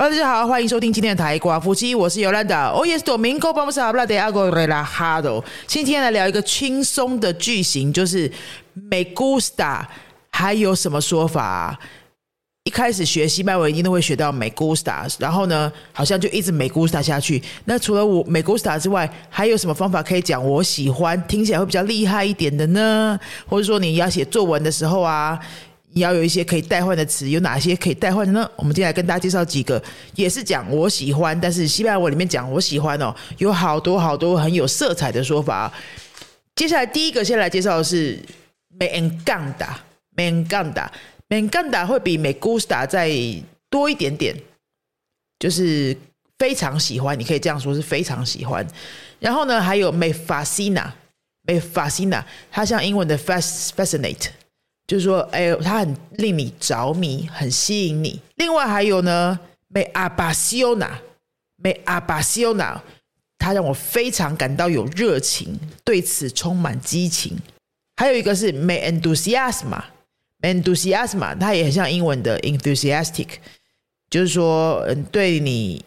Hello，大家好，欢迎收听今天的台瓜夫妻，我是尤兰达。Oh yes, domingo vamos a hablar de algo relajado。今天来聊一个轻松的句型，就是 me gusta，还有什么说法？一开始学西班牙文一定都会学到 me gusta，然后呢，好像就一直 me gusta 下去。那除了我 me gusta 之外，还有什么方法可以讲我喜欢？听起来会比较厉害一点的呢？或者说你要写作文的时候啊？你要有一些可以代换的词，有哪些可以代换的呢？我们接下来跟大家介绍几个，也是讲我喜欢，但是西班牙文里面讲我喜欢哦，有好多好多很有色彩的说法。接下来第一个先来介绍的是 me encanta，me encanta，me encanta 会比 me gusta 再多一点点，就是非常喜欢，你可以这样说，是非常喜欢。然后呢，还有 me fascina，me fascina，它像英文的 fascinate。就是说，哎，它很令你着迷，很吸引你。另外还有呢，me apasiona，me apasiona，它让我非常感到有热情，对此充满激情。还有一个是 me enthusiasma，me enthusiasma，它也很像英文的 enthusiastic，就是说，嗯，对你，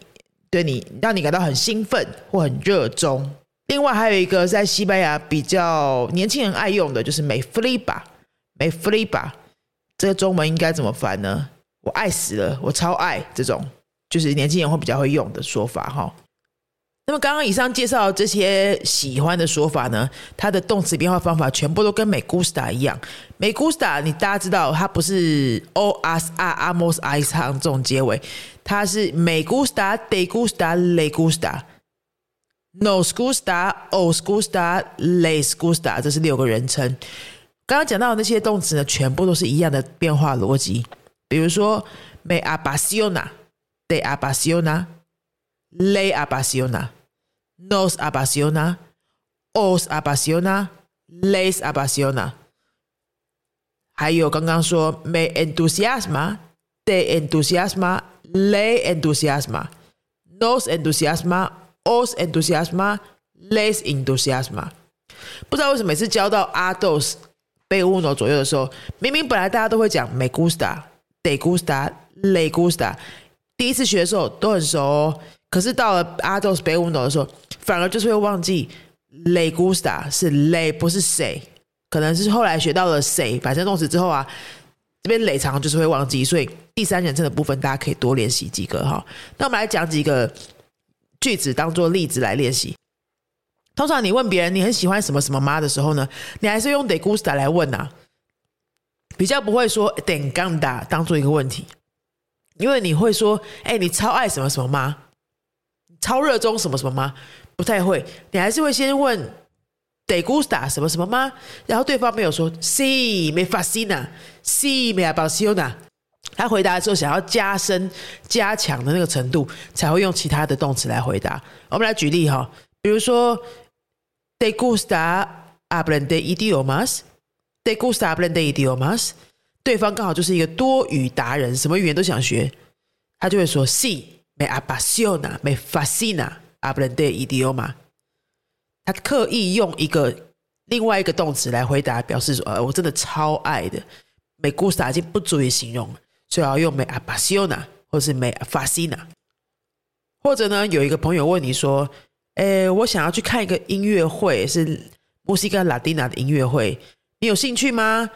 对你，让你感到很兴奋或很热衷。另外还有一个在西班牙比较年轻人爱用的，就是 me flipa。没 flipa，这个中文应该怎么翻呢？我爱死了，我超爱这种，就是年轻人会比较会用的说法哈。那么刚刚以上介绍这些喜欢的说法呢，它的动词变化方法全部都跟美 gusta 一样。美 gusta 你大家知道，它不是 o s a amos i 唱这种结尾，它是美 gusta de gusta le gusta，nos gusta，os gusta，les gusta，这是六个人称。刚刚讲到的那些动词呢，全部都是一样的变化逻辑。比如说，me apasiona，de apasiona，le apasiona，nos apasiona，os apasiona，les apasiona。还有刚刚说，me entusiasma，de entusiasma，le entusiasma，nos entusiasma，os entusiasma，les entusiasma。不知道为什么每次教到阿豆斯。被乌诺左右的时候，明明本来大家都会讲 me gusta、de gusta、le gusta，第一次学的时候都很熟，可是到了阿斗斯被乌诺的时候，反而就是会忘记 le gusta 是 le 不是谁，可能是后来学到了谁反正动词之后啊，这边累常就是会忘记，所以第三人称的部分大家可以多练习几个哈。那我们来讲几个句子当做例子来练习。通常你问别人你很喜欢什么什么吗的时候呢，你还是用 de gusta 来问呐，比较不会说 de encanta 当做一个问题，因为你会说，哎，你超爱什么什么吗？超热衷什么什么吗？不太会，你还是会先问 de gusta 什么什么吗？然后对方没有说 si me fascina，si me apasiona，他回答的时候想要加深加强的那个程度，才会用其他的动词来回答。我们来举例哈，比如说。Te gusta aprender idiomas? te gusta aprender idiomas? 对方刚好就是一个多语达人，什么语言都想学，他就会说 sí me apasiona me fascina aprender idioma。他刻意用一个另外一个动词来回答，表示说呃我真的超爱的。me gusta 已经不足以形容，所以要用 me apasiona 或是 me fascina。或者呢，有一个朋友问你说。诶，我想要去看一个音乐会，是墨西哥拉丁纳的音乐会，你有兴趣吗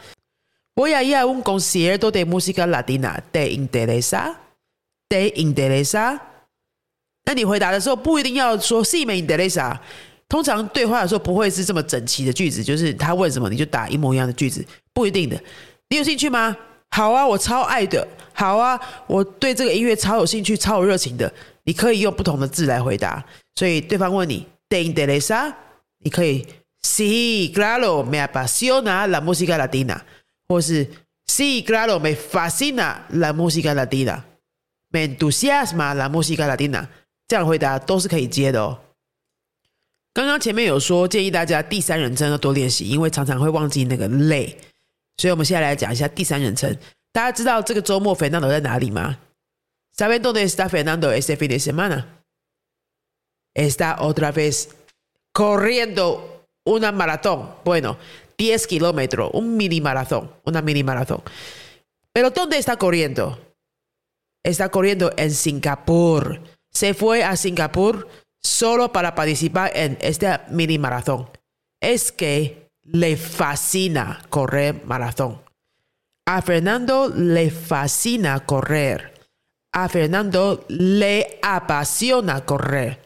？Voy a ir a un concierto de música latina. ¿Te interesa? ¿Te interesa? 那你回答的时候不一定要说 “sí me in de l。通常对话的时候不会是这么整齐的句子，就是他问什么你就打一模一样的句子，不一定的。你有兴趣吗？好啊，我超爱的。好啊，我对这个音乐超有兴趣，超有热情的。你可以用不同的字来回答。所以对方问你，¿te interesa？你可以，sí claro me apasiona la música latina，或是 sí claro me fascina la música latina，me entusiasma la música latina。这样回答都是可以接的哦。刚刚前面有说建议大家第三人称要多练习，因为常常会忘记那个累。所以我们现在来讲一下第三人称。大家知道这个周末 Fernando 在哪里吗？¿Saben dónde está Fernando este fin de semana？está otra vez corriendo una maratón. Bueno, 10 kilómetros, un mini maratón, una mini maratón. Pero ¿dónde está corriendo? está corriendo en Singapur. Se fue a Singapur solo para participar en este mini maratón. Es que le fascina correr maratón. A Fernando le fascina correr. A Fernando le apasiona correr.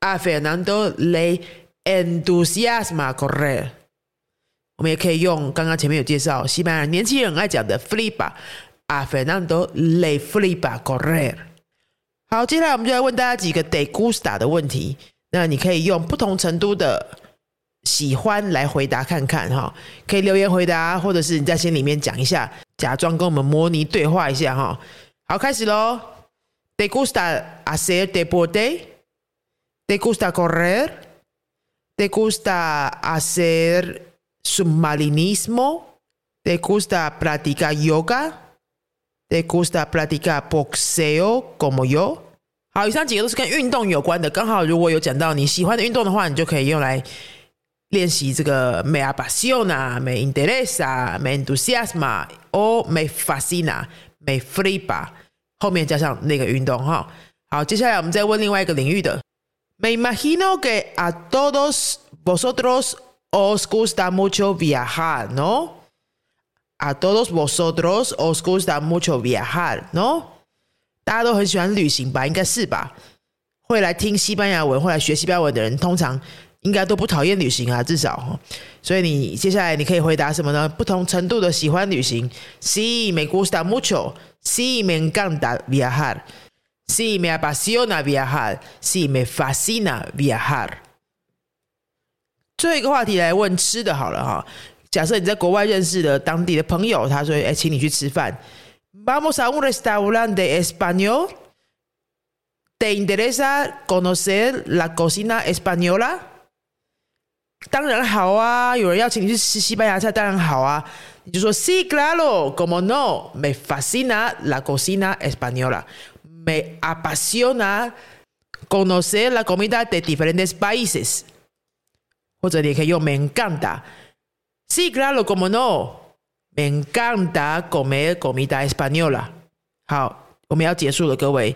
A Fernando le entusiasma correr。我们也可以用刚刚前面有介绍西班牙年轻人爱讲的 flipa。A Fernando le flipa correr。好，接下来我们就来问大家几个 de gusta 的问题。那你可以用不同程度的喜欢来回答看看哈，可以留言回答，或者是你在心里面讲一下，假装跟我们模拟对话一下哈。好，开始喽。¿Te gusta hacer deporte? ¿Te gusta correr? ¿Te gusta hacer submarinismo? ¿Te gusta practicar yoga? ¿Te gusta practicar boxeo como yo? 好，以上几个都是跟运动有关的。刚好如果有讲到你喜欢的运动的话，你就可以用来练习这个 me apasiona, me interesa, me entusiasma o me fascina, me flipa。 后面加上那个运动哈。好，接下来我们再问另外一个领域的。Me imagino que a todos vosotros os gusta mucho viajar, ¿no? A todos vosotros os gusta mucho viajar, ¿no? 大家都很喜欢旅行吧？应该是吧？会来听西班牙文，会来学西班牙文的人，通常应该都不讨厌旅行啊，至少。所以你接下来你可以回答什么呢？不同程度的喜欢旅行。Sí, me gusta mucho. Sí, me encanta viajar. Sí, me apasiona viajar. Sí, me fascina viajar。最后一个话题来问吃的好了哈。假设你在国外认识的当地的朋友，他说：“哎，请你去吃饭。”Vamos a un restaurante español. ¿Te interesa conocer la cocina española？当然好啊，有人邀请你去吃西班牙菜，当然好啊。你就说：“Sí, claro, como no, me fascina la cocina española. Me apasiona conocer la comida de diferentes países。”或者你也可以用 “me encanta”。Sí, claro, como no, me encanta comer comida española。好，我们要结束了，各位。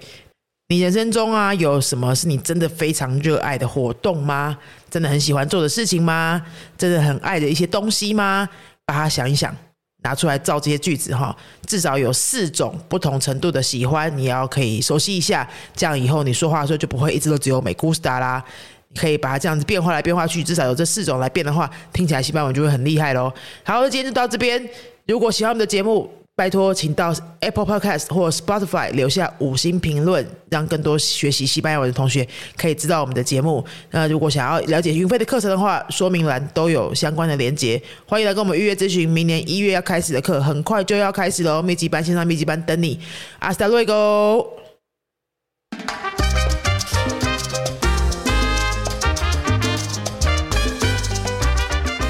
你人生中啊，有什么是你真的非常热爱的活动吗？真的很喜欢做的事情吗？真的很爱的一些东西吗？把它想一想，拿出来造这些句子哈。至少有四种不同程度的喜欢，你要可以熟悉一下，这样以后你说话的时候就不会一直都只有美 gusta 啦。你可以把它这样子变化来变化去，至少有这四种来变的话，听起来西班牙文就会很厉害喽。好，今天就到这边。如果喜欢我们的节目，拜托，请到 Apple Podcast 或 Spotify 留下五星评论，让更多学习西班牙文的同学可以知道我们的节目。那如果想要了解云飞的课程的话，说明栏都有相关的连接，欢迎来跟我们预约咨询。明年一月要开始的课，很快就要开始喽！密集班线上密集班等你，Hasta 乐 Go！。